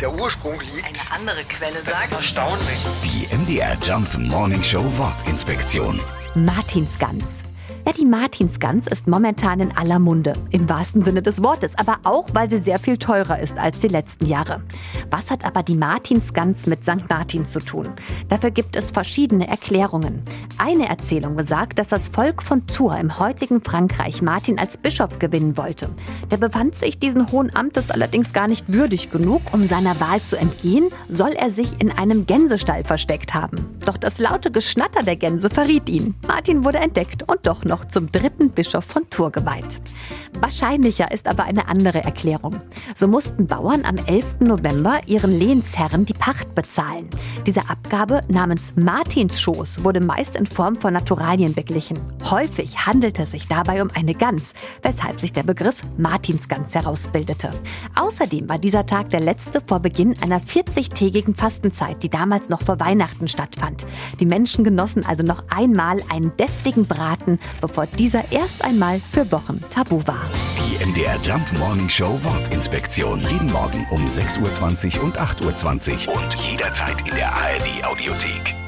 der Ursprung liegt. Eine andere Quelle Das ist sagt. erstaunlich. Die MDR Jump Morning Show Wortinspektion. Martinsgans. Ja, die Martinsgans ist momentan in aller Munde, im wahrsten Sinne des Wortes, aber auch, weil sie sehr viel teurer ist als die letzten Jahre. Was hat aber die Martinsgans mit St. Martin zu tun? Dafür gibt es verschiedene Erklärungen. Eine Erzählung besagt, dass das Volk von Tours im heutigen Frankreich Martin als Bischof gewinnen wollte. Der befand sich diesen hohen Amtes allerdings gar nicht würdig genug, um seiner Wahl zu entgehen, soll er sich in einem Gänsestall versteckt haben. Doch das laute Geschnatter der Gänse verriet ihn. Martin wurde entdeckt und doch noch zum dritten Bischof von Tours geweiht. Wahrscheinlicher ist aber eine andere Erklärung. So mussten Bauern am 11. November ihren Lehnsherren die Pacht bezahlen. Diese Abgabe namens Martinsschoß wurde meist in Form von Naturalien beglichen. Häufig handelte es sich dabei um eine Gans, weshalb sich der Begriff Martinsgans herausbildete. Außerdem war dieser Tag der letzte vor Beginn einer 40-tägigen Fastenzeit, die damals noch vor Weihnachten stattfand. Die Menschen genossen also noch einmal einen deftigen Braten, bevor dieser erst einmal für Wochen tabu war. Die MDR Jump Morning Show Wortinspektion. Jeden Morgen um 6.20 Uhr und 8.20 Uhr und jederzeit in der ARD Audiothek.